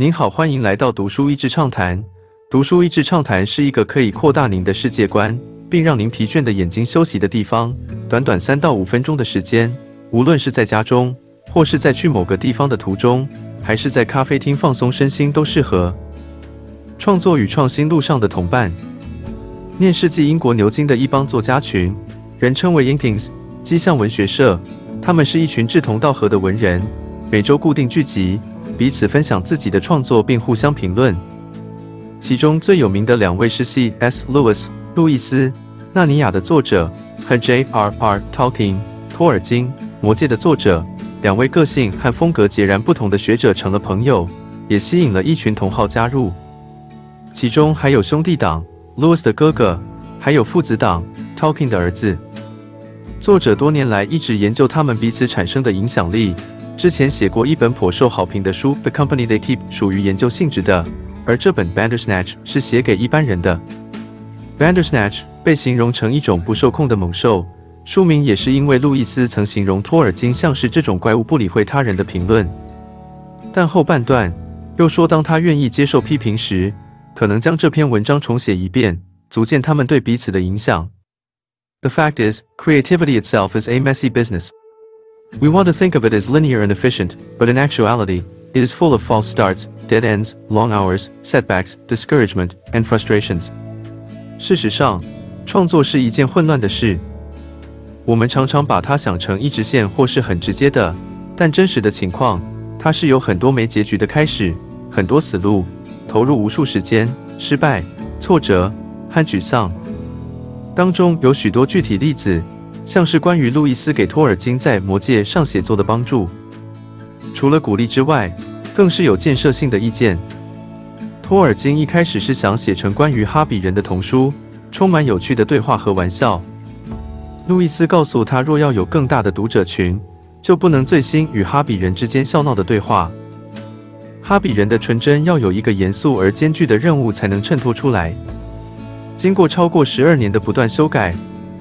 您好，欢迎来到读书益智畅谈。读书益智畅谈是一个可以扩大您的世界观，并让您疲倦的眼睛休息的地方。短短三到五分钟的时间，无论是在家中，或是在去某个地方的途中，还是在咖啡厅放松身心，都适合。创作与创新路上的同伴，念世纪英国牛津的一帮作家群，人称为 Intings 机象文学社。他们是一群志同道合的文人，每周固定聚集。彼此分享自己的创作，并互相评论。其中最有名的两位是 C.S. Lewis 路易斯·纳尼亚的作者和 J.R.R. Tolkien 托尔金魔戒的作者。两位个性和风格截然不同的学者成了朋友，也吸引了一群同好加入。其中还有兄弟党 Lewis 的哥哥，还有父子党 Tolkien 的儿子。作者多年来一直研究他们彼此产生的影响力。之前写过一本颇受好评的书，《The Company They Keep》属于研究性质的，而这本《Bandersnatch》是写给一般人的。Bandersnatch 被形容成一种不受控的猛兽，书名也是因为路易斯曾形容托尔金像是这种怪物，不理会他人的评论。但后半段又说，当他愿意接受批评时，可能将这篇文章重写一遍，足见他们对彼此的影响。The fact is, creativity itself is a messy business. We want to think of it as linear and efficient, but in actuality, it is full of false starts, dead ends, long hours, setbacks, discouragement, and frustrations. 事实上，创作是一件混乱的事。我们常常把它想成一直线或是很直接的，但真实的情况，它是有很多没结局的开始，很多死路，投入无数时间，失败、挫折和沮丧。当中有许多具体例子。像是关于路易斯给托尔金在《魔戒》上写作的帮助，除了鼓励之外，更是有建设性的意见。托尔金一开始是想写成关于哈比人的童书，充满有趣的对话和玩笑。路易斯告诉他，若要有更大的读者群，就不能醉心与哈比人之间笑闹的对话。哈比人的纯真要有一个严肃而艰巨的任务才能衬托出来。经过超过十二年的不断修改。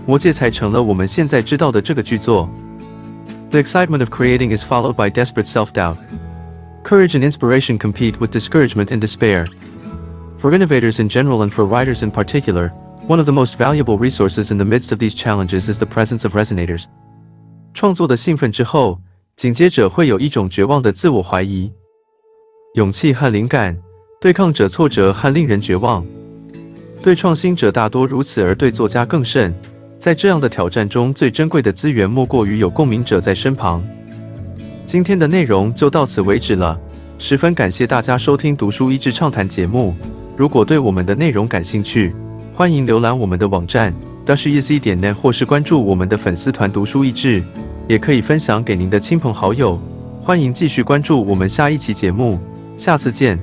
魔戒才成了我们现在知道的这个剧作。The excitement of creating is followed by desperate self-doubt. Courage and inspiration compete with discouragement and despair. For innovators in general and for writers in particular, one of the most valuable resources in the midst of these challenges is the presence of resonators. 创作的兴奋之后，紧接着会有一种绝望的自我怀疑、勇气和灵感，对抗者挫折和令人绝望。对创新者大多如此，而对作家更甚。 在这样的挑战中，最珍贵的资源莫过于有共鸣者在身旁。今天的内容就到此为止了，十分感谢大家收听《读书益智畅谈》节目。如果对我们的内容感兴趣，欢迎浏览我们的网站 d a s h e z 点 net，或是关注我们的粉丝团“读书益智”，也可以分享给您的亲朋好友。欢迎继续关注我们下一期节目，下次见。